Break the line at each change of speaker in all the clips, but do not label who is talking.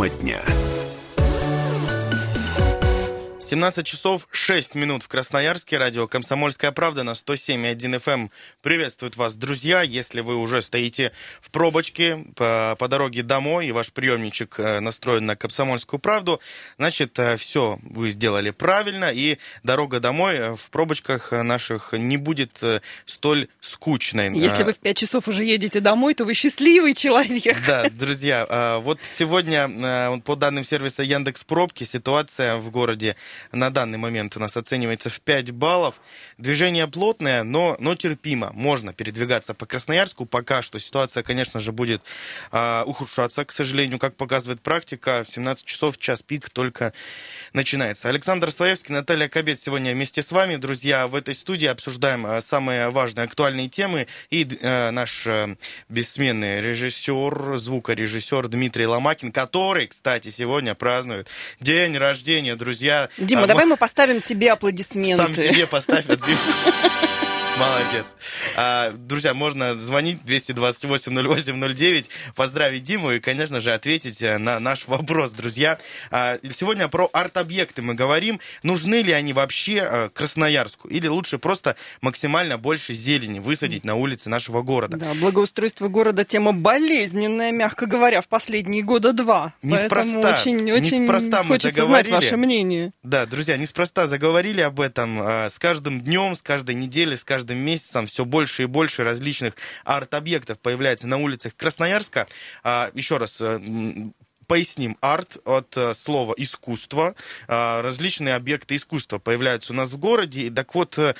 Тема дня.
17 часов 6 минут в Красноярске. Радио «Комсомольская правда» на 107,1 FM. Приветствует вас, друзья. Если вы уже стоите в пробочке по, по дороге домой, и ваш приемничек э, настроен на «Комсомольскую правду», значит, э, все вы сделали правильно, и дорога домой э, в пробочках наших не будет столь скучной.
Если вы в 5 часов уже едете домой, то вы счастливый человек.
Да, друзья, вот сегодня по данным сервиса Яндекс Пробки ситуация в городе на данный момент у нас оценивается в 5 баллов. Движение плотное, но, но терпимо. Можно передвигаться по Красноярску. Пока что ситуация, конечно же, будет э, ухудшаться, к сожалению, как показывает практика. В 17 часов час пик только начинается. Александр Своевский, Наталья Кобет сегодня вместе с вами. Друзья, в этой студии обсуждаем а, самые важные, актуальные темы. И э, наш э, бессменный режиссер, звукорежиссер Дмитрий Ломакин, который, кстати, сегодня празднует день рождения, друзья.
Дима, а, давай мы поставим тебе аплодисменты.
Сам себе поставь Молодец. А, друзья, можно звонить 228-08-09, поздравить Диму и, конечно же, ответить э, на наш вопрос, друзья. А, сегодня про арт-объекты мы говорим. Нужны ли они вообще э, Красноярску? Или лучше просто максимально больше зелени высадить на улице нашего города?
Да, благоустройство города тема болезненная, мягко говоря, в последние года два.
Неспроста.
очень, очень неспроста хочется знать ваше мнение.
Да, друзья, неспроста заговорили об этом. А, с каждым днем, с каждой неделей, с каждым каждым месяцем все больше и больше различных арт-объектов появляется на улицах Красноярска. А, еще раз, э, поясним. Арт от э, слова искусство. Э, различные объекты искусства появляются у нас в городе. Так вот, э,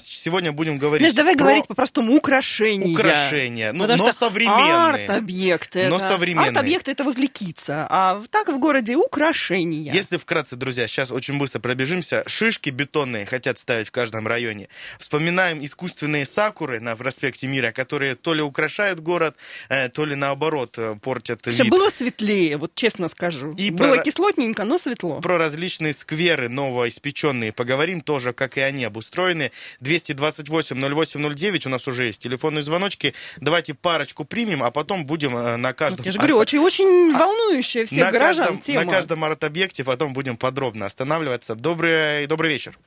сегодня будем говорить
Знаешь, давай
про...
говорить по-простому украшения.
Украшения, ну, но современные.
Арт-объекты. Но это... современные. Арт-объекты это возле Кица, а так в городе украшения.
Если вкратце, друзья, сейчас очень быстро пробежимся. Шишки бетонные хотят ставить в каждом районе. Вспоминаем искусственные сакуры на проспекте Мира, которые то ли украшают город, то ли наоборот портят
Все
вид.
было светлее веселее, вот честно скажу. И Было про... кислотненько, но светло.
Про различные скверы новоиспеченные поговорим тоже, как и они обустроены. 228-08-09 у нас уже есть телефонные звоночки. Давайте парочку примем, а потом будем э, на каждом... Вот
я же говорю, очень-очень а... волнующая всех
на
горожан
каждом,
тема.
На каждом арт-объекте потом будем подробно останавливаться. Добрый, добрый вечер.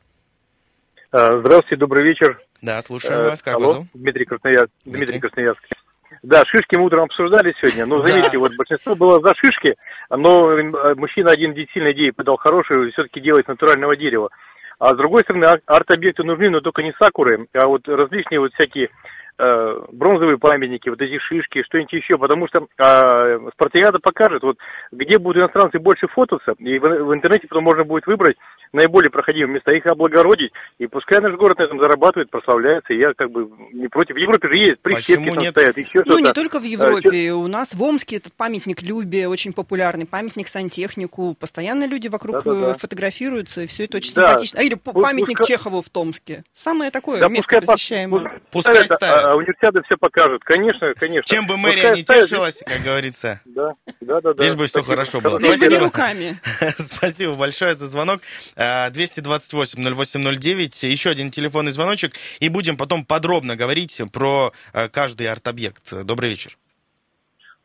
А, здравствуйте, добрый вечер.
Да, слушаю вас. Как
Алло, вас Дмитрий Красноярск. Дмитрий, Дмитрий Красноярск. Да, шишки мы утром обсуждали сегодня. Но заметьте, да. вот большинство было за шишки, но э, мужчина один действительно идею подал хорошую, все-таки делать натурального дерева. А с другой стороны, арт-объекты нужны, но только не сакуры, а вот различные вот всякие Э, бронзовые памятники, вот эти шишки, что-нибудь еще, потому что э, спартакиада покажет, вот где будут иностранцы больше фототься, и в, в интернете потом можно будет выбрать наиболее проходимые места, их облагородить, и пускай наш город на этом зарабатывает, прославляется, и я как бы не против. В Европе же есть прищепки там
нет?
стоят, еще
Ну, не только в э, Европе, у нас в Омске этот памятник Любе очень популярный, памятник сантехнику, постоянно люди вокруг Да-да-да. Э, фотографируются, и все это очень да. симпатично. А, или памятник пускай... Чехову в Томске. Самое такое да, место посещаемое.
Пускай, пускай ставят
а универсиада все покажут, конечно, конечно.
Чем бы мэрия не тешилась, как говорится.
Да, да, да.
Лишь бы все хорошо было.
Лишь бы не руками.
Спасибо большое за звонок. 228-08-09, еще один телефонный звоночек, и будем потом подробно говорить про а, каждый арт-объект. Добрый вечер.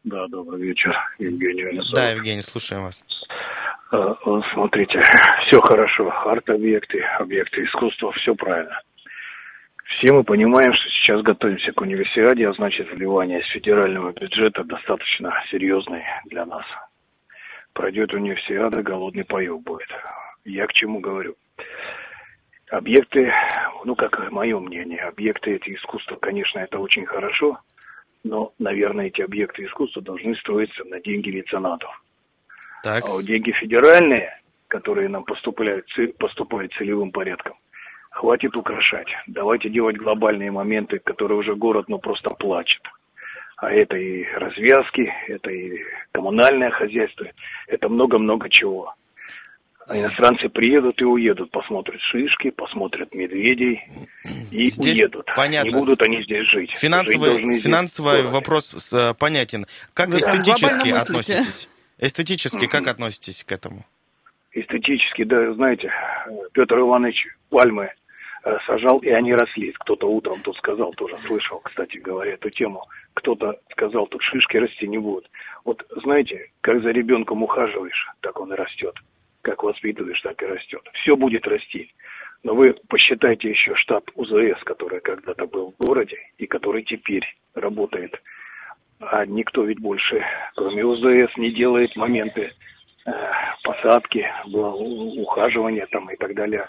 Да, добрый вечер, Евгений Венесов.
Да, Евгений, слушаем вас.
А, смотрите, все хорошо, арт-объекты, объекты искусства, все правильно. Все мы понимаем, что сейчас готовимся к универсиаде, а значит вливание из федерального бюджета достаточно серьезный для нас. Пройдет универсиада, голодный паек будет. Я к чему говорю? Объекты, ну как мое мнение, объекты эти искусства, конечно, это очень хорошо, но, наверное, эти объекты искусства должны строиться на деньги меценатов. Так. А вот деньги федеральные, которые нам поступают, поступают целевым порядком, хватит украшать. Давайте делать глобальные моменты, которые уже город ну просто плачет. А это и развязки, это и коммунальное хозяйство, это много-много чего. А иностранцы приедут и уедут, посмотрят шишки, посмотрят медведей и здесь уедут.
Понятно.
Не будут они здесь жить.
Финансовый, жить финансовый вопрос с, понятен. Как Вы эстетически относитесь? Эстетически как относитесь к этому?
Эстетически, да, знаете, Петр Иванович Пальмы э, сажал, и они росли. Кто-то утром тут сказал, тоже слышал, кстати говоря, эту тему. Кто-то сказал, тут шишки расти не будут. Вот знаете, как за ребенком ухаживаешь, так он и растет. Как воспитываешь, так и растет. Все будет расти. Но вы посчитайте еще штаб УЗС, который когда-то был в городе и который теперь работает. А никто ведь больше, кроме УЗС, не делает моменты э, посадки, ухаживания там и так далее,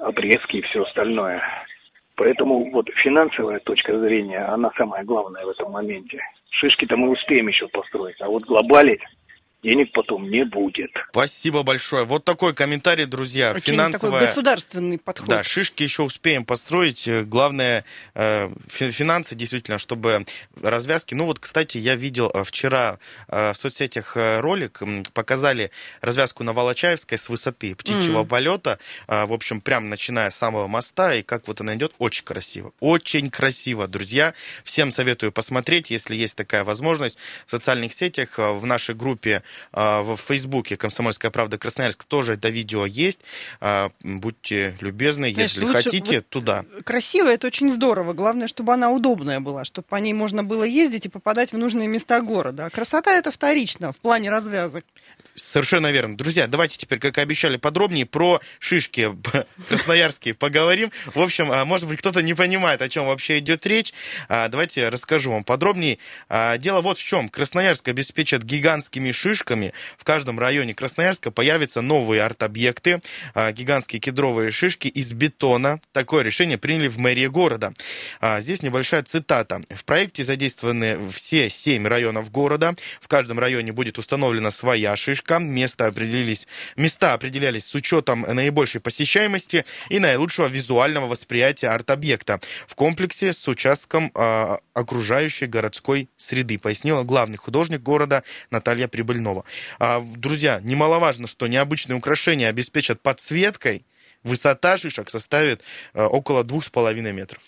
обрезки и все остальное. Поэтому вот финансовая точка зрения, она самая главная в этом моменте. Шишки-то мы успеем еще построить, а вот глобалить денег потом не будет.
Спасибо большое. Вот такой комментарий, друзья.
Очень Финансовая... такой государственный подход.
Да, шишки еще успеем построить. Главное, э, финансы действительно, чтобы развязки... Ну вот, кстати, я видел э, вчера э, в соцсетях ролик, показали развязку на Волочаевской с высоты птичьего mm. полета. В общем, прям начиная с самого моста, и как вот она идет, очень красиво. Очень красиво, друзья. Всем советую посмотреть, если есть такая возможность. В социальных сетях, в нашей группе в Фейсбуке «Комсомольская правда Красноярск» тоже это видео есть. А, будьте любезны, Знаешь, если хотите, вот туда.
Красиво, это очень здорово. Главное, чтобы она удобная была, чтобы по ней можно было ездить и попадать в нужные места города. А красота это вторично в плане развязок.
Совершенно верно. Друзья, давайте теперь, как и обещали, подробнее про шишки красноярские поговорим. В общем, а, может быть, кто-то не понимает, о чем вообще идет речь. Давайте расскажу вам подробнее. Дело вот в чем. Красноярск обеспечит гигантскими шишками. В каждом районе Красноярска появятся новые арт-объекты, а, гигантские кедровые шишки из бетона. Такое решение приняли в мэрии города. А, здесь небольшая цитата. В проекте задействованы все семь районов города. В каждом районе будет установлена своя шишка. Места определились, места определялись с учетом наибольшей посещаемости и наилучшего визуального восприятия арт-объекта в комплексе с участком э, окружающей городской среды, пояснила главный художник города Наталья Прибыльнова. А, друзья, немаловажно, что необычные украшения обеспечат подсветкой. Высота шишек составит а, около двух с половиной метров.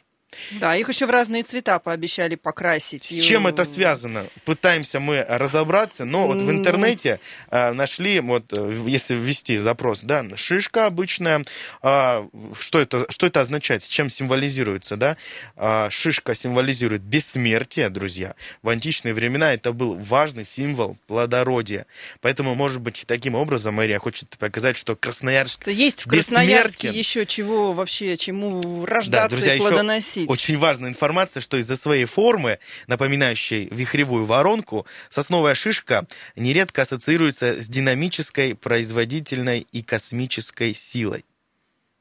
Да, их еще в разные цвета пообещали покрасить.
С чем это связано? Пытаемся мы разобраться, но вот в интернете э, нашли, вот э, если ввести запрос, да, шишка обычная, э, что, это, что это означает, с чем символизируется, да? Э, шишка символизирует бессмертие, друзья. В античные времена это был важный символ плодородия. Поэтому, может быть, таким образом Мария хочет показать, что Красноярск что
Есть в Красноярске еще чего вообще, чему рождаться да, друзья, и плодоносить
обсудить. Очень важная информация, что из-за своей формы, напоминающей вихревую воронку, сосновая шишка нередко ассоциируется с динамической, производительной и космической силой.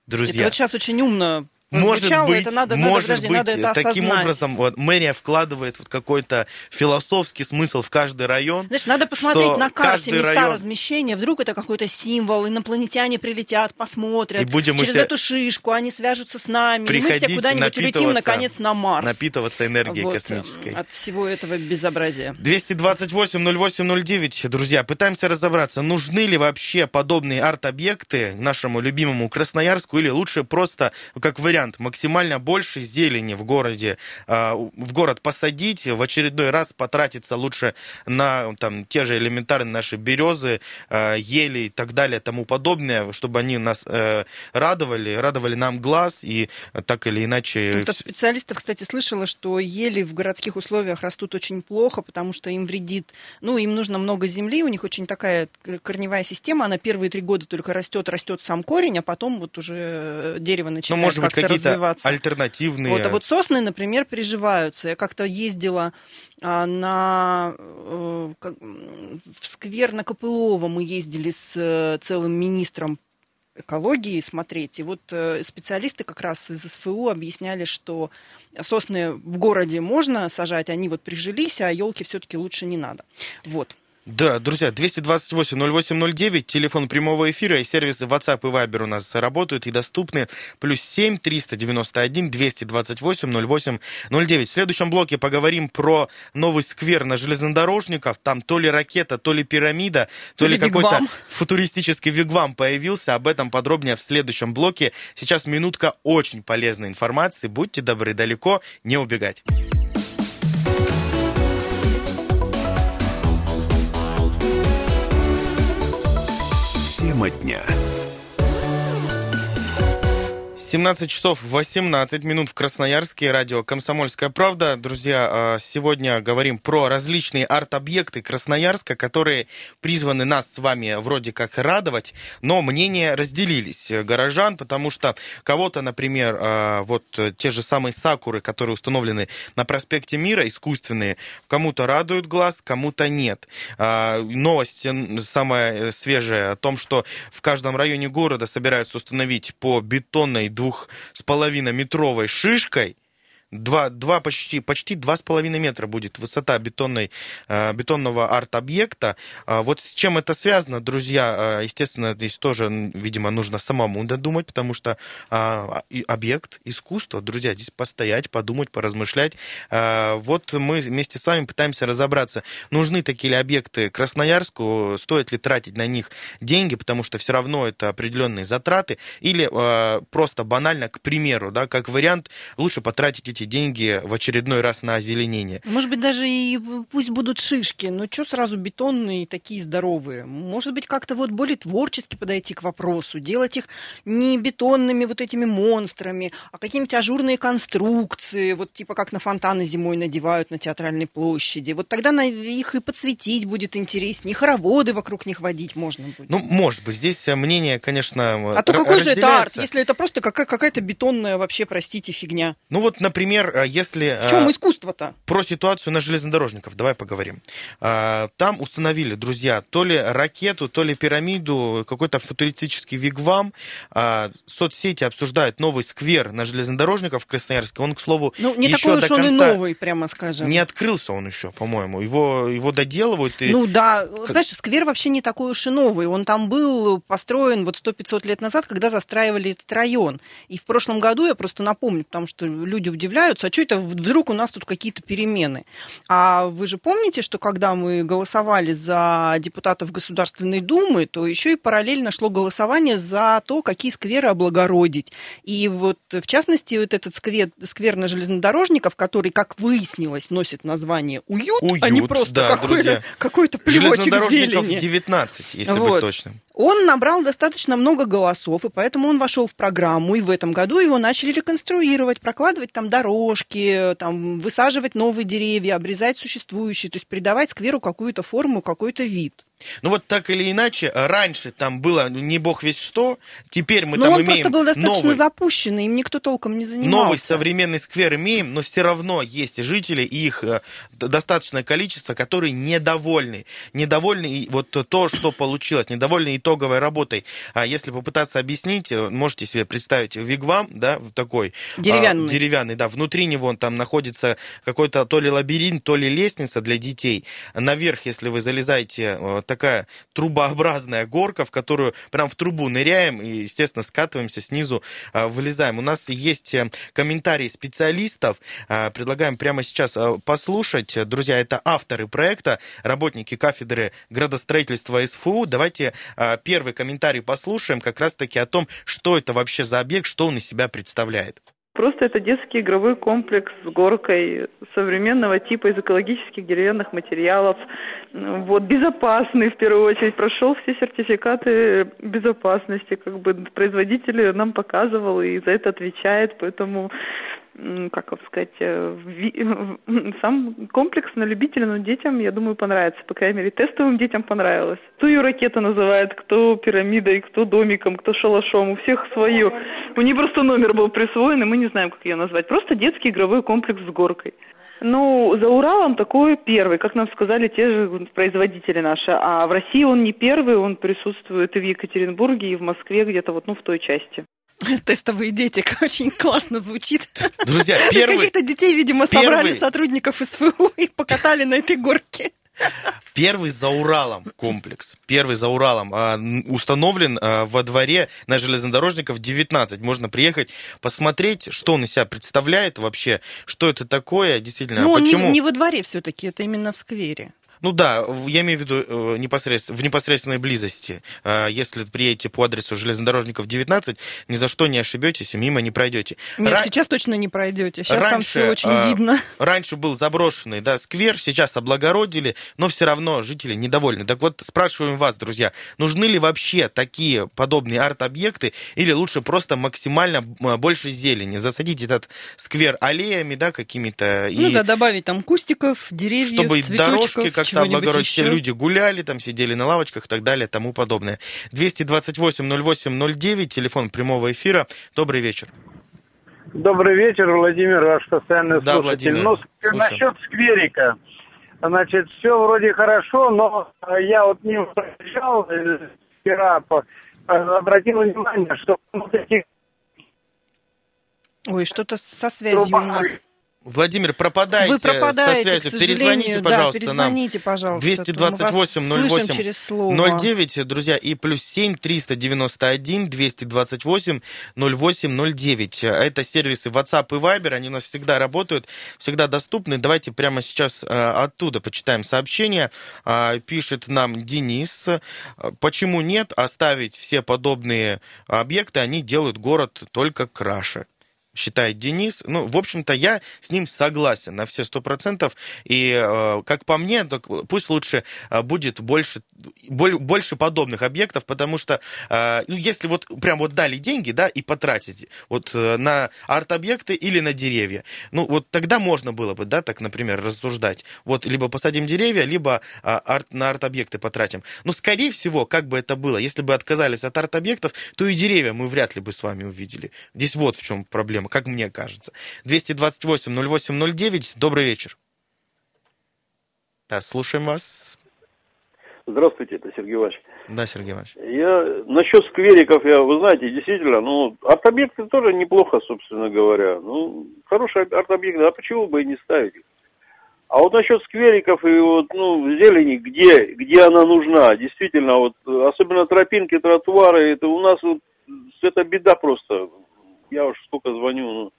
Друзья. Это
вот сейчас очень умно
может быть, это надо, может надо, подожди, быть, надо это таким образом вот, мэрия вкладывает вот какой-то философский смысл в каждый район.
Знаешь, надо посмотреть на карте места район... размещения, вдруг это какой-то символ, инопланетяне прилетят, посмотрят, и будем через эту шишку они свяжутся с нами, и мы все куда-нибудь улетим, наконец, на Марс.
Напитываться энергией вот, космической.
От всего этого безобразия.
228-08-09, друзья, пытаемся разобраться, нужны ли вообще подобные арт-объекты нашему любимому Красноярску, или лучше просто, как вариант, вариант максимально больше зелени в городе, а, в город посадить, в очередной раз потратиться лучше на там, те же элементарные наши березы, а, ели и так далее, тому подобное, чтобы они нас э, радовали, радовали нам глаз и так или иначе...
Ну, от специалистов, кстати, слышала, что ели в городских условиях растут очень плохо, потому что им вредит, ну, им нужно много земли, у них очень такая корневая система, она первые три года только растет, растет сам корень, а потом вот уже дерево начинает ну, может быть,
какие-то альтернативные.
Вот, а вот сосны, например, приживаются. Я как-то ездила а, на э, в сквер на Копылово мы ездили с э, целым министром экологии смотреть. И вот э, специалисты как раз из СФУ объясняли, что сосны в городе можно сажать, они вот прижились, а елки все-таки лучше не надо. Вот.
Да, друзья, 228-08-09, телефон прямого эфира и сервисы WhatsApp и Viber у нас работают и доступны. Плюс 7 391 228 08 09. В следующем блоке поговорим про новый сквер на железнодорожников. Там то ли ракета, то ли пирамида, то, то ли какой-то футуристический вигвам появился. Об этом подробнее в следующем блоке. Сейчас минутка очень полезной информации. Будьте добры, далеко не убегать.
Тема дня.
17 часов 18 минут в Красноярске. Радио «Комсомольская правда». Друзья, а, сегодня говорим про различные арт-объекты Красноярска, которые призваны нас с вами вроде как радовать, но мнения разделились горожан, потому что кого-то, например, а, вот те же самые сакуры, которые установлены на проспекте Мира, искусственные, кому-то радуют глаз, кому-то нет. А, новость самая свежая о том, что в каждом районе города собираются установить по бетонной двух с половиной метровой шишкой, Два, два почти, почти два с половиной метра будет высота бетонной, э, бетонного арт-объекта. А вот с чем это связано, друзья, э, естественно, здесь тоже, видимо, нужно самому додумать, потому что а, объект искусства, друзья, здесь постоять, подумать, поразмышлять. А, вот мы вместе с вами пытаемся разобраться, нужны такие ли объекты Красноярску, стоит ли тратить на них деньги, потому что все равно это определенные затраты, или просто банально, к примеру, да, как вариант, лучше потратить эти деньги в очередной раз на озеленение.
Может быть, даже и пусть будут шишки, но что сразу бетонные такие здоровые? Может быть, как-то вот более творчески подойти к вопросу, делать их не бетонными вот этими монстрами, а какие-нибудь ажурные конструкции, вот типа как на фонтаны зимой надевают на театральной площади. Вот тогда на их и подсветить будет интереснее, хороводы вокруг них водить можно будет.
Ну, может быть, здесь мнение, конечно,
А то какой же это арт, если это просто какая-то бетонная вообще, простите, фигня?
Ну вот, например, например, э, если...
В чем э, искусство-то?
Про ситуацию на железнодорожников, давай поговорим. Э, там установили, друзья, то ли ракету, то ли пирамиду, какой-то футуристический вигвам. Соцсети обсуждают новый сквер на железнодорожников в Красноярске. Он, к слову,
ну, не
еще
такой
уж
он и новый, прямо скажем.
Не открылся он еще, по-моему. Его, его доделывают. И...
Ну да, знаешь, сквер вообще не такой уж и новый. Он там был построен вот 100-500 лет назад, когда застраивали этот район. И в прошлом году, я просто напомню, потому что люди удивляются, удивляются, а что это вдруг у нас тут какие-то перемены? А вы же помните, что когда мы голосовали за депутатов Государственной Думы, то еще и параллельно шло голосование за то, какие скверы облагородить. И вот, в частности, вот этот сквер, сквер на железнодорожников, который, как выяснилось, носит название «Уют»,
Уют
а не просто
да,
какой-то, какой-то плевочек зелени.
19, если вот. быть точным.
Он набрал достаточно много голосов, и поэтому он вошел в программу, и в этом году его начали реконструировать, прокладывать там дорожки, там, высаживать новые деревья, обрезать существующие, то есть придавать скверу какую-то форму, какой-то вид.
Ну вот так или иначе, раньше там было не бог весь что, теперь мы
но
там
он
имеем
просто был достаточно
новый,
запущенный, им никто толком не занимался.
Новый современный сквер имеем, но все равно есть жители, и их э, достаточное количество, которые недовольны. Недовольны вот то, что получилось, недовольны итоговой работой. А если попытаться объяснить, э, можете себе представить вигвам, да, такой.
А, деревянный.
А, деревянный, да. Внутри него там находится какой-то то ли лабиринт, то ли лестница для детей. Наверх, если вы залезаете э, такая трубообразная горка, в которую прям в трубу ныряем и, естественно, скатываемся снизу, а, вылезаем. У нас есть э, комментарии специалистов. А, предлагаем прямо сейчас а, послушать. Друзья, это авторы проекта, работники кафедры градостроительства СФУ. Давайте первый комментарий послушаем как раз-таки о том, что это вообще за объект, что он из себя представляет.
Просто это детский игровой комплекс с горкой современного типа из экологических деревянных материалов. Вот, безопасный в первую очередь, прошел все сертификаты безопасности, как бы производитель нам показывал и за это отвечает, поэтому как вам сказать, э, сам комплекс на любителя, но детям, я думаю, понравится. По крайней мере, тестовым детям понравилось. Кто ее ракета называет, кто пирамидой, кто домиком, кто шалашом. У всех свое. У нее просто номер был присвоен, и мы не знаем, как ее назвать. Просто детский игровой комплекс с горкой. Ну, за Уралом такой первый, как нам сказали те же производители наши. А в России он не первый, он присутствует и в Екатеринбурге, и в Москве где-то вот, ну, в той части.
Тестовые дети, очень классно звучит.
Друзья, первый...
Каких-то детей, видимо, первый... собрали сотрудников СФУ и покатали на этой горке.
Первый за Уралом комплекс, первый за Уралом а, установлен а, во дворе на железнодорожников 19. Можно приехать, посмотреть, что он из себя представляет вообще, что это такое, действительно,
ну,
почему...
Не, не во дворе все-таки, это именно в сквере.
Ну да, я имею в виду э, непосредственно, в непосредственной близости. Э, если приедете по адресу железнодорожников 19, ни за что не ошибетесь и мимо не пройдете.
Нет, Ра... сейчас точно не пройдете. Сейчас раньше, там все очень э, видно.
Раньше был заброшенный да, сквер, сейчас облагородили, но все равно жители недовольны. Так вот, спрашиваем вас, друзья, нужны ли вообще такие подобные арт-объекты или лучше просто максимально больше зелени? Засадить этот сквер аллеями, да, какими-то.
Ну и... да, добавить там кустиков, деревьев, Чтобы
дорожки как-то облагородить, все люди гуляли, там сидели на лавочках и так далее, тому подобное. 228-08-09, телефон прямого эфира. Добрый вечер.
Добрый вечер, Владимир, ваш постоянный
да,
слушатель.
Владимир.
Ну, насчет скверика. Значит, все вроде хорошо, но я вот не проезжал э, вчера, обратил внимание, что вот эти
Ой, что-то со связью у нас.
Владимир, пропадаете, Вы пропадаете со связью. Перезвоните, пожалуйста, да,
перезвоните,
нам.
пожалуйста.
228 08 09, друзья, и плюс 7 391 228 08 09. Это сервисы WhatsApp и Viber, они у нас всегда работают, всегда доступны. Давайте прямо сейчас э, оттуда почитаем сообщение. Э, пишет нам Денис. Почему нет? Оставить все подобные объекты, они делают город только краше считает Денис. Ну, в общем-то, я с ним согласен на все сто процентов. И, э, как по мне, так пусть лучше э, будет больше, больше подобных объектов, потому что, э, ну, если вот прям вот дали деньги, да, и потратить вот на арт-объекты или на деревья, ну, вот тогда можно было бы, да, так, например, рассуждать. Вот, либо посадим деревья, либо арт, на арт-объекты потратим. Но, скорее всего, как бы это было, если бы отказались от арт-объектов, то и деревья мы вряд ли бы с вами увидели. Здесь вот в чем проблема проблема, как мне кажется. 228-08-09, добрый вечер. Да, слушаем вас.
Здравствуйте, это Сергей Иванович.
Да, Сергей Иванович.
Я насчет сквериков, я, вы знаете, действительно, ну, арт-объекты тоже неплохо, собственно говоря. Ну, хорошие арт-объекты, а почему бы и не ставить А вот насчет сквериков и вот, ну, зелени, где, где она нужна, действительно, вот, особенно тропинки, тротуары, это у нас вот, это беда просто я уж сколько звоню, ну,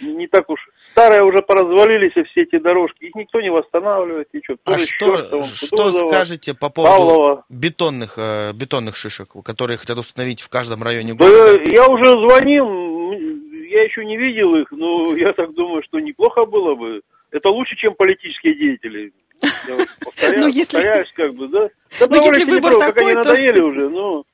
не так уж. Старые уже поразвалились все эти дорожки, их никто не восстанавливает, ничего.
А что, что скажете по поводу Павлова. бетонных, э, бетонных шишек, которые хотят установить в каждом районе города?
Да, я уже звонил, я еще не видел их, но я так думаю, что неплохо было бы. Это лучше, чем политические деятели. Я повторяю, ну, если... повторяюсь, как бы, да? Да,
ну, если выбор такой, как они
то... надоели уже, ну...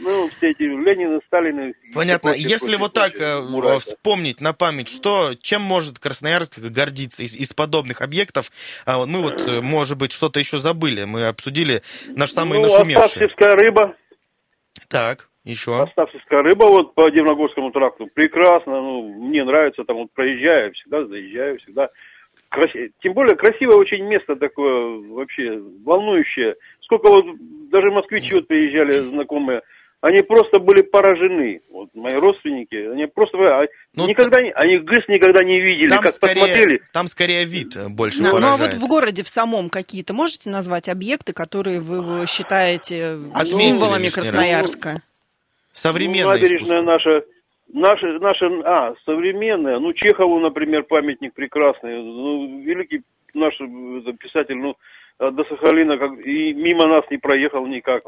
Ну, все эти Ленина, Сталина.
Понятно. Если вот так э, Мурата. вспомнить на память, что, чем может Красноярск гордиться из, из подобных объектов? А, мы вот, э, может быть, что-то еще забыли. Мы обсудили наш самый ну, нашумевший.
Оставьевская рыба.
Так, еще.
Оставьевская рыба вот по Дивногорскому тракту. Прекрасно, ну, мне нравится, там вот проезжаю, всегда заезжаю, всегда Краси... Тем более красивое очень место такое, вообще волнующее. Сколько вот даже москвичи вот приезжали знакомые, они просто были поражены. Вот мои родственники, они просто а, ну, никогда не, они ГЭС никогда не видели,
там
как
скорее,
посмотрели.
Там скорее вид больше
да,
поражает.
Ну а вот в городе в самом какие-то можете назвать объекты, которые вы считаете Отметили символами Красноярска? Ну,
Современное
ну, набережная наша, наша, наша, а, современная, ну, Чехову, например, памятник прекрасный, ну, великий наш писатель, ну, до Сахалина как, и мимо нас не проехал никак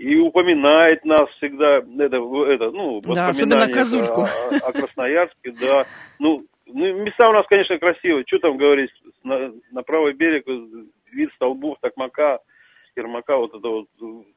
и упоминает нас всегда, это, это ну,
да, особенно Козульку.
О, о Красноярске, да. Ну, ну, места у нас, конечно, красивые. Что там говорить, на, на правый берег вид столбов, Токмака, Ермака, вот это вот,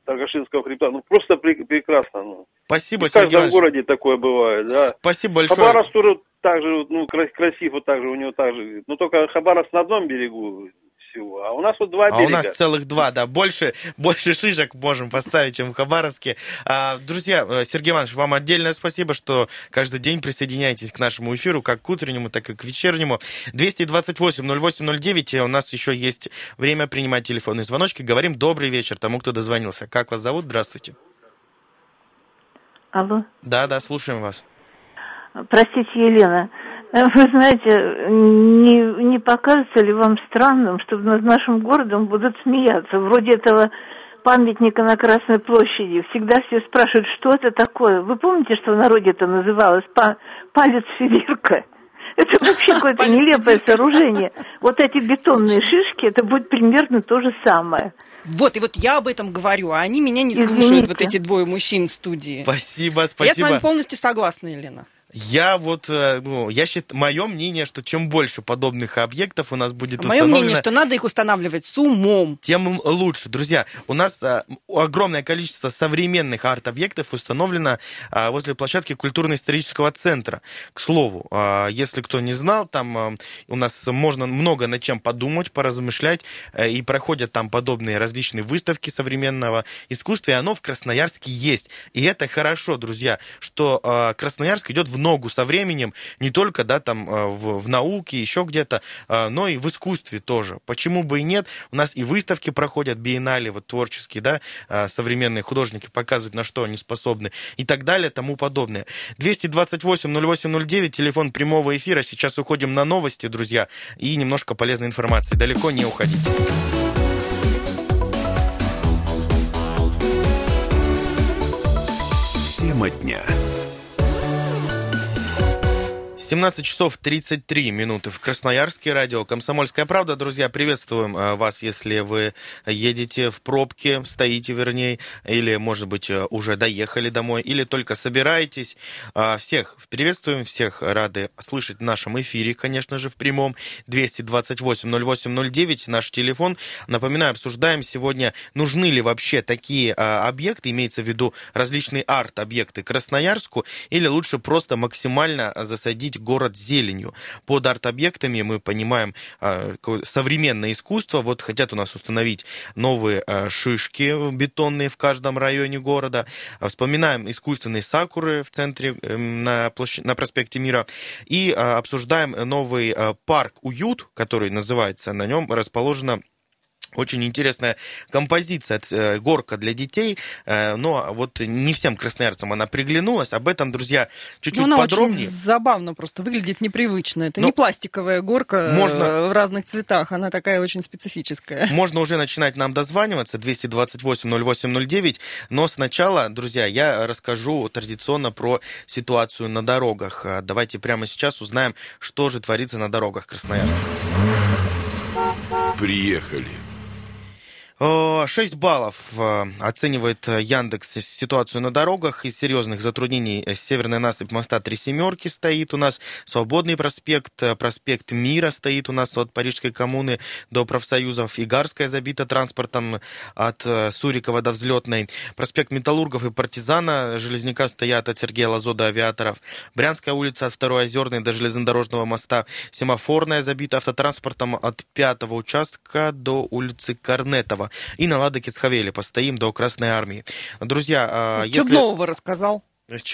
Таргашинского хребта. Ну, просто при, прекрасно. Ну.
Спасибо,
В каждом городе такое бывает, да.
Спасибо большое.
Хабаровск тоже так же, ну, красив, вот так же, у него так же. Но только Хабаровск на одном берегу, всего. А у нас вот два берега.
А у нас целых два, да. Больше, больше шишек можем поставить, чем в Хабаровске. А, друзья, э, Сергей Иванович, вам отдельное спасибо, что каждый день присоединяетесь к нашему эфиру, как к утреннему, так и к вечернему. 228-08-09. У нас еще есть время принимать телефонные звоночки. Говорим добрый вечер тому, кто дозвонился. Как вас зовут? Здравствуйте.
Алло.
Да, да, слушаем вас.
Простите, Елена. Вы знаете, не, не покажется ли вам странным, что над нашим городом будут смеяться? Вроде этого памятника на Красной площади. Всегда все спрашивают, что это такое. Вы помните, что в народе это называлось? Па палец Филирка. Это вообще какое-то нелепое сооружение. Вот эти бетонные шишки, это будет примерно то же самое.
Вот, и вот я об этом говорю, а они меня не Извините. слушают, вот эти двое мужчин в студии.
Спасибо, спасибо.
Я с вами полностью согласна, Елена.
Я вот, э, ну, я считаю, мое мнение, что чем больше подобных объектов у нас будет
Мое установлено... мнение, что надо их устанавливать с умом.
Тем лучше. Друзья, у нас а, огромное количество современных арт-объектов установлено а, возле площадки культурно-исторического центра. К слову, а, если кто не знал, там а, у нас можно много над чем подумать, поразмышлять, а, и проходят там подобные различные выставки современного искусства, и оно в Красноярске есть. И это хорошо, друзья, что а, Красноярск идет в ногу со временем, не только да, там, э, в, в науке, еще где-то, э, но и в искусстве тоже. Почему бы и нет? У нас и выставки проходят, биеннале, вот творческие, да, э, современные художники показывают, на что они способны, и так далее, тому подобное. 228-08-09, телефон прямого эфира. Сейчас уходим на новости, друзья, и немножко полезной информации. Далеко не уходите.
Тема дня.
17 часов 33 минуты в Красноярске. Радио «Комсомольская правда». Друзья, приветствуем э, вас, если вы едете в пробке, стоите, вернее, или, может быть, э, уже доехали домой, или только собираетесь. А, всех приветствуем, всех рады слышать в нашем эфире, конечно же, в прямом. 228-08-09, наш телефон. Напоминаю, обсуждаем сегодня, нужны ли вообще такие а, объекты, имеется в виду различные арт-объекты Красноярску, или лучше просто максимально засадить город зеленью. Под арт-объектами мы понимаем а, современное искусство. Вот хотят у нас установить новые а, шишки бетонные в каждом районе города. А, вспоминаем искусственные сакуры в центре эм, на, площадь, на проспекте Мира. И обсуждаем новый парк «Уют», который называется. На нем расположена очень интересная композиция, э, горка для детей, э, но вот не всем красноярцам она приглянулась. Об этом, друзья, чуть-чуть
ну, она
подробнее.
Очень забавно просто, выглядит непривычно. Это но не пластиковая горка э, можно... в разных цветах, она такая очень специфическая.
Можно уже начинать нам дозваниваться, 228-08-09, но сначала, друзья, я расскажу традиционно про ситуацию на дорогах. Давайте прямо сейчас узнаем, что же творится на дорогах Красноярска.
Приехали.
6 баллов э, оценивает Яндекс ситуацию на дорогах. Из серьезных затруднений северная насыпь моста Три Семерки стоит у нас, Свободный проспект, э, проспект Мира стоит у нас от Парижской коммуны до профсоюзов, Игарская забита транспортом от э, Сурикова до Взлетной, проспект Металлургов и Партизана, Железняка стоят от Сергея Лазо до Авиаторов, Брянская улица от Второй Озерной до Железнодорожного моста, Семафорная забита автотранспортом от пятого участка до улицы Корнетова. И на Ладоке с Хавели постоим до Красной Армии. Друзья,
а, Что если... нового рассказал?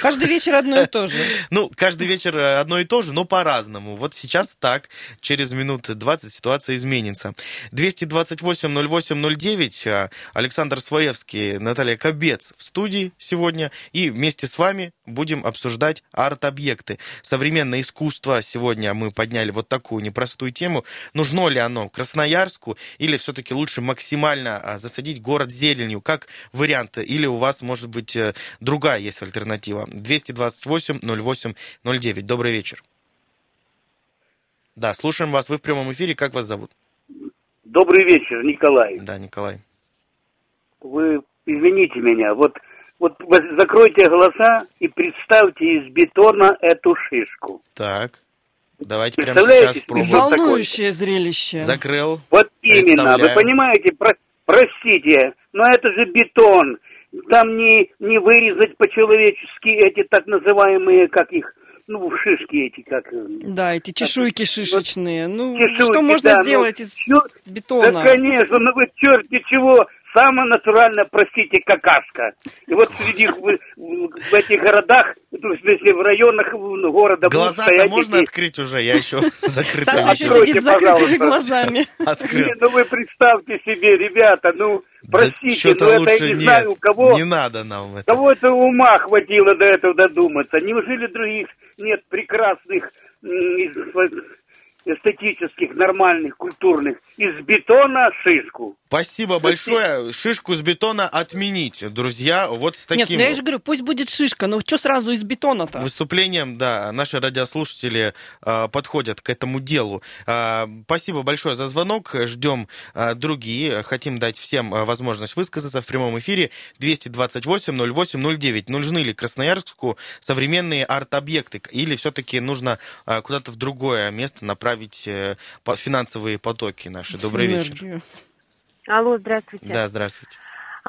Каждый вечер одно и то же.
Ну, каждый вечер э, одно и то же, но по-разному. Вот сейчас так, через минут 20 ситуация изменится. 228-08-09, э, Александр Своевский, Наталья Кобец в студии сегодня. И вместе с вами будем обсуждать арт-объекты. Современное искусство сегодня мы подняли вот такую непростую тему. Нужно ли оно Красноярску или все-таки лучше максимально а, засадить город зеленью, как вариант? Или у вас, может быть, э, другая есть альтернатива? альтернатива. 228 08 09. Добрый вечер. Да, слушаем вас. Вы в прямом эфире. Как вас зовут?
Добрый вечер, Николай.
Да, Николай.
Вы извините меня. Вот, вот закройте глаза и представьте из бетона эту шишку.
Так. Давайте прямо сейчас пробуем.
Волнующее зрелище.
Закрыл.
Вот именно. Вы понимаете, про, простите, но это же бетон там не, не вырезать по-человечески эти так называемые, как их, ну, шишки эти, как... Э,
да, эти чешуйки шишечные. Ну, чешуйки, что можно да, ну, сделать ну, из чё, бетона?
Да, конечно, ну вы черти чего, самая натуральная, простите, какашка. И вот среди в, в этих городах, в смысле в районах города
глаза стоять можно эти... открыть уже, я еще закрыт.
Саша еще сидит с закрытыми глазами.
Открыл. Ну вы представьте себе, ребята, ну Простите, да но это я не нет, знаю, у кого...
Не надо нам
это. Кого это ума хватило до этого додуматься? Неужели других нет прекрасных эстетических, нормальных, культурных? Из бетона шишку.
Спасибо большое. Шишку с бетона отменить, друзья. Вот с таким...
Нет, ну я же говорю, пусть будет шишка, но что сразу из бетона-то?
Выступлением, да, наши радиослушатели э, подходят к этому делу. Э, спасибо большое за звонок. Ждем э, другие. Хотим дать всем возможность высказаться в прямом эфире. 228-08-09. Нужны ли Красноярску современные арт-объекты? Или все-таки нужно э, куда-то в другое место направить э, финансовые потоки наши? Добрый вечер.
Алло, здравствуйте.
Да, здравствуйте.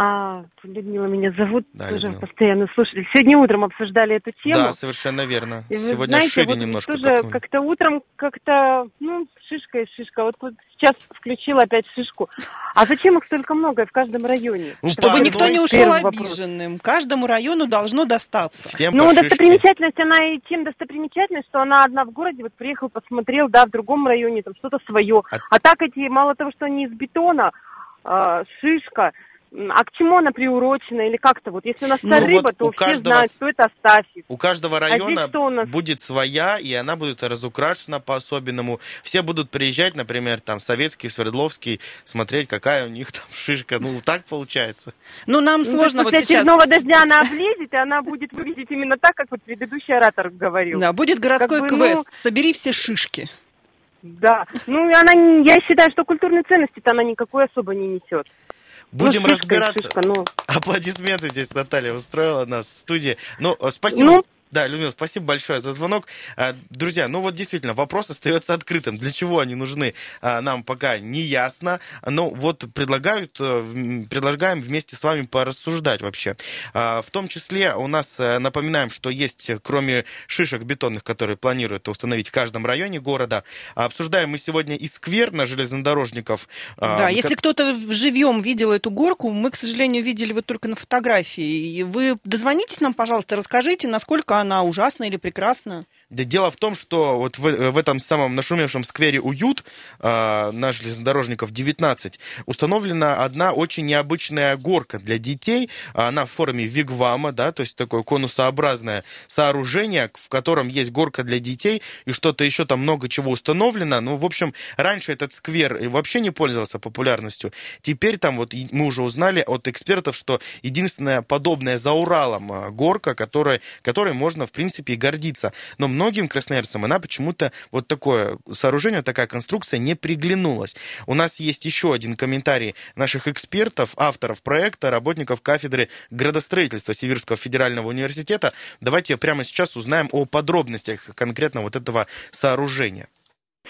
А, Людмила меня зовут, да, тоже Людмила. постоянно слушали. Сегодня утром обсуждали эту тему.
Да, совершенно верно.
И Сегодня знаете, шире вот немножко тоже как-то утром как-то, ну, шишка и шишка. Вот, вот сейчас включила опять шишку. А зачем их столько много в каждом районе?
Ну, Чтобы по никто не ушел обиженным. Вопрос. Каждому району должно достаться.
Всем ну, достопримечательность, она и тем достопримечательность, что она одна в городе, вот приехал, посмотрел, да, в другом районе, там что-то свое. А, а так эти, мало того, что они из бетона, э, шишка. А к чему она приурочена или как-то вот? Если у нас ну, рыба, вот то все каждого, знают, что это Астафьев.
У каждого а района а у нас... будет своя, и она будет разукрашена по-особенному. Все будут приезжать, например, там, Советский, Свердловский, смотреть, какая у них там шишка. Ну, так получается.
Ну, нам ну, сложно
вот сейчас... снова дождя она облезет, и она будет выглядеть именно так, как вот предыдущий оратор говорил.
Да, будет городской как бы, квест. Ну... Собери все шишки.
Да. Ну, она, я считаю, что культурной ценности-то она никакой особо не несет.
Будем ну, разбираться. Шишка, ну... Аплодисменты здесь Наталья устроила нас в студии. Ну, спасибо. Ну, да, Людмила, спасибо большое за звонок. А, друзья, ну вот действительно, вопрос остается открытым. Для чего они нужны, а, нам пока не ясно. Но вот предлагают, э, предлагаем вместе с вами порассуждать вообще. А, в том числе у нас, э, напоминаем, что есть, кроме шишек бетонных, которые планируют установить в каждом районе города, обсуждаем мы сегодня и сквер на железнодорожников.
Да, если кто-то живьем видел эту горку, мы, к сожалению, видели вот только на фотографии. Вы дозвонитесь нам, пожалуйста, расскажите, насколько она ужасна или прекрасна?
Дело в том, что вот в, в этом самом нашумевшем сквере «Уют» э, на железнодорожников 19 установлена одна очень необычная горка для детей. Она в форме вигвама, да, то есть такое конусообразное сооружение, в котором есть горка для детей и что-то еще там много чего установлено. Ну, в общем, раньше этот сквер вообще не пользовался популярностью. Теперь там вот мы уже узнали от экспертов, что единственная подобная за Уралом а, горка, которой, которой можно, в принципе, и гордиться. Но многим красноярцам она почему-то вот такое сооружение, такая конструкция не приглянулась. У нас есть еще один комментарий наших экспертов, авторов проекта, работников кафедры градостроительства Сибирского федерального университета. Давайте прямо сейчас узнаем о подробностях конкретно вот этого сооружения.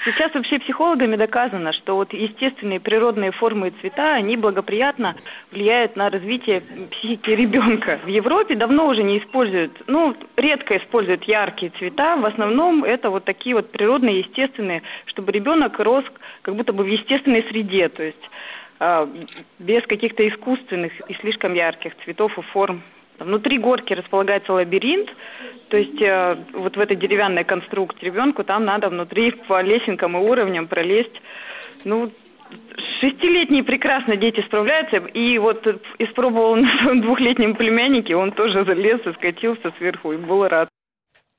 Сейчас вообще психологами доказано, что вот естественные природные формы и цвета, они благоприятно влияют на развитие психики ребенка. В Европе давно уже не используют, ну, редко используют яркие цвета, в основном это вот такие вот природные, естественные, чтобы ребенок рос как будто бы в естественной среде, то есть э, без каких-то искусственных и слишком ярких цветов и форм. Внутри горки располагается лабиринт, то есть э, вот в этой деревянной конструкции ребенку там надо внутри по лесенкам и уровням пролезть. Ну, шестилетние прекрасно дети справляются, и вот испробовал на своем двухлетнем племяннике, он тоже залез и скатился сверху и был рад.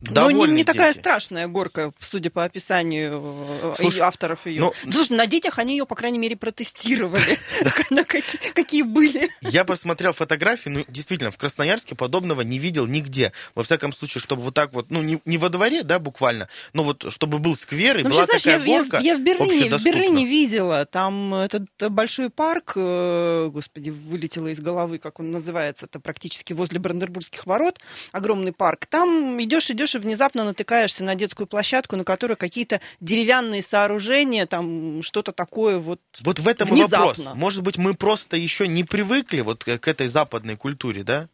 Ну, не, не такая страшная горка, судя по описанию э, Слушай, авторов ее. Ну, Слушай, на детях они ее, по крайней мере, протестировали. Какие были.
Я посмотрел фотографии, ну, действительно, в Красноярске подобного не видел нигде. Во всяком случае, чтобы вот так вот, ну, не во дворе, да, буквально, но вот чтобы был сквер и ну, была такая горка
Я в Берлине в Берлине видела, там этот большой парк, э, господи, вылетело из головы, как он называется, это практически возле Брандербургских ворот, огромный парк. Там идешь, идешь идешь и внезапно натыкаешься на детскую площадку, на которой какие-то деревянные сооружения, там что-то такое вот
Вот в этом внезапно. и вопрос. Может быть, мы просто еще не привыкли вот к этой западной культуре, да?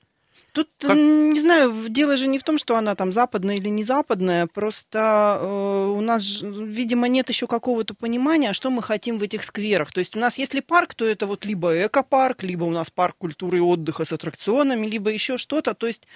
Тут, как? не знаю, дело же не в том, что она там западная или не западная, просто э, у нас, видимо, нет еще какого-то понимания, что мы хотим в этих скверах. То есть у нас, если парк, то это вот либо экопарк, либо у нас парк культуры и отдыха с аттракционами, либо еще что-то. То есть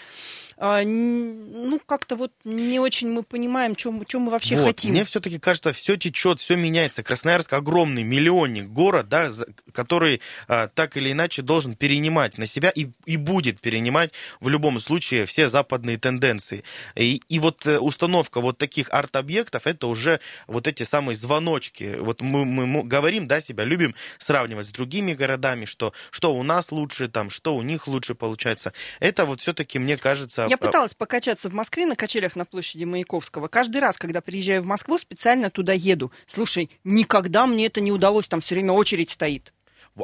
ну, как-то вот не очень мы понимаем, что мы вообще
вот.
хотим.
Мне все-таки кажется, все течет, все меняется. Красноярск огромный, миллионник город, да, который а, так или иначе должен перенимать на себя и, и будет перенимать в любом случае все западные тенденции. И, и вот э, установка вот таких арт-объектов, это уже вот эти самые звоночки. Вот мы, мы говорим, да, себя любим сравнивать с другими городами, что, что у нас лучше, там, что у них лучше получается. Это вот все-таки, мне кажется...
Я пыталась покачаться в Москве на качелях на площади Маяковского. Каждый раз, когда приезжаю в Москву, специально туда еду. Слушай, никогда мне это не удалось, там все время очередь стоит.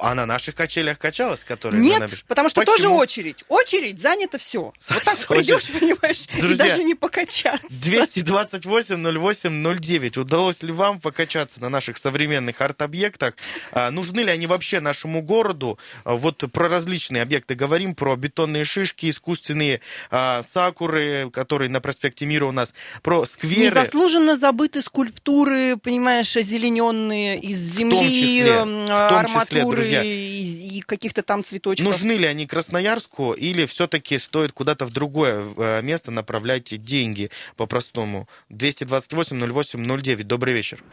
А на наших качелях качалась, которые
Нет, набеж... потому что Почему? тоже очередь. Очередь, занято все. Вот так придешь, понимаешь, Друзья, и даже не покачаться.
228-08-09. Удалось ли вам покачаться на наших современных арт-объектах? А, нужны ли они вообще нашему городу? А, вот про различные объекты говорим, про бетонные шишки, искусственные а, сакуры, которые на проспекте Мира у нас, про скверы.
Незаслуженно забыты скульптуры, понимаешь, озелененные из земли, в том числе, в том числе друзья. И, и каких-то там цветочков.
Нужны ли они Красноярску или все-таки стоит куда-то в другое э, место направлять деньги по-простому? 228-08-09. Добрый вечер.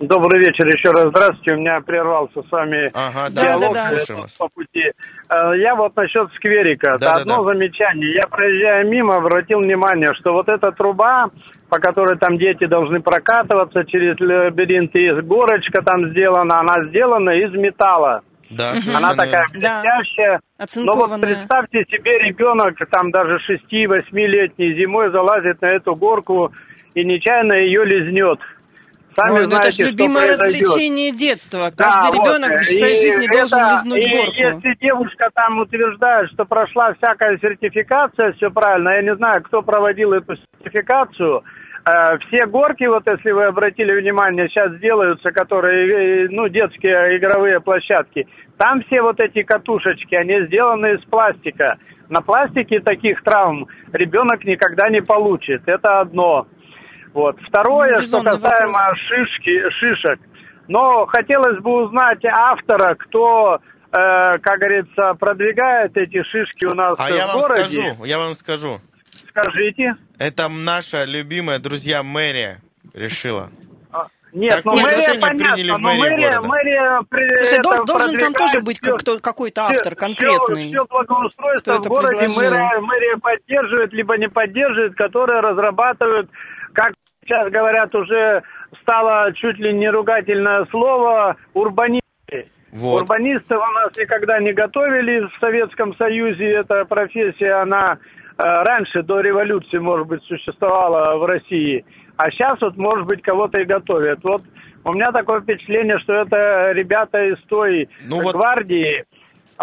Добрый вечер еще раз. Здравствуйте. У меня прервался с вами
ага, диалог да, да, да.
по пути. Э, я вот насчет скверика. Да, да, одно да. замечание. Я, проезжая мимо, обратил внимание, что вот эта труба, по которой там дети должны прокатываться через лабиринт, и горочка там сделана, она сделана из металла.
Да,
Она такая блестящая. Да, Но вот представьте себе, ребенок там даже 6-8-летний зимой залазит на эту горку и нечаянно ее лизнет.
Сами Ой, ну знаете, это же любимое развлечение детства. Каждый да, ребенок вот. в своей и жизни это, должен лизнуть и горку.
Если девушка там утверждает, что прошла всякая сертификация, все правильно, я не знаю, кто проводил эту сертификацию, э, все горки, вот если вы обратили внимание, сейчас делаются, которые, э, ну, детские игровые площадки, там все вот эти катушечки, они сделаны из пластика. На пластике таких травм ребенок никогда не получит. Это одно. Вот. Второе, ну, что касаемо вопрос. шишки, шишек. Но хотелось бы узнать автора, кто, э, как говорится, продвигает эти шишки у нас
а
в
я
городе.
Вам скажу, я вам скажу.
Скажите.
Это наша любимая, друзья, мэрия решила.
А, нет, ну мэрия понятно, но мэрия, мэрия
при Слушай, должен, должен там тоже быть кто, какой-то автор все, конкретный.
Все, все благоустройство в городе мэрия, мэрия поддерживает, либо не поддерживает, которые разрабатывают как сейчас говорят, уже стало чуть ли не ругательное слово урбанисты. Вот. Урбанистов у нас никогда не готовили в Советском Союзе. Эта профессия, она э, раньше, до революции, может быть, существовала в России. А сейчас вот, может быть, кого-то и готовят. Вот у меня такое впечатление, что это ребята из той ну, гвардии, вот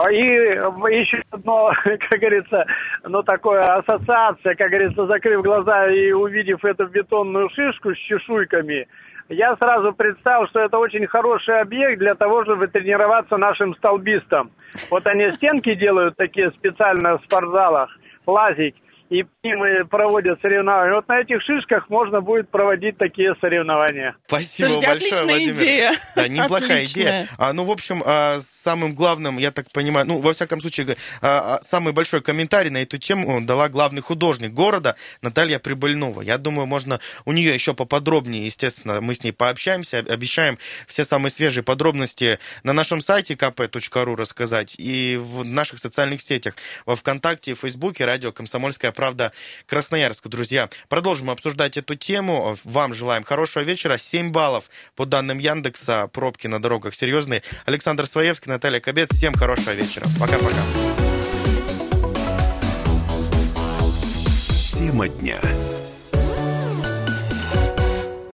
и еще одно, как говорится, ну такое ассоциация, как говорится, закрыв глаза и увидев эту бетонную шишку с чешуйками, я сразу представил, что это очень хороший объект для того, чтобы тренироваться нашим столбистам. Вот они стенки делают такие специально в спортзалах, лазить и им проводят соревнования. Вот на этих шишках можно будет проводить такие соревнования.
Спасибо
Слушайте,
большое,
Владимир. идея.
Да, неплохая отличная. идея. А, ну, в общем, а, самым главным, я так понимаю, ну, во всяком случае, а, а, самый большой комментарий на эту тему дала главный художник города Наталья Прибыльнова. Я думаю, можно у нее еще поподробнее, естественно, мы с ней пообщаемся, обещаем все самые свежие подробности на нашем сайте kp.ru рассказать и в наших социальных сетях, во Вконтакте, в Фейсбуке, радио «Комсомольская правда» Красноярск. Друзья, продолжим обсуждать эту тему. Вам желаем хорошего вечера. 7 баллов по данным Яндекса. Пробки на дорогах серьезные. Александр Своевский, Наталья Кобец. Всем хорошего вечера. Пока-пока.
Тема дня.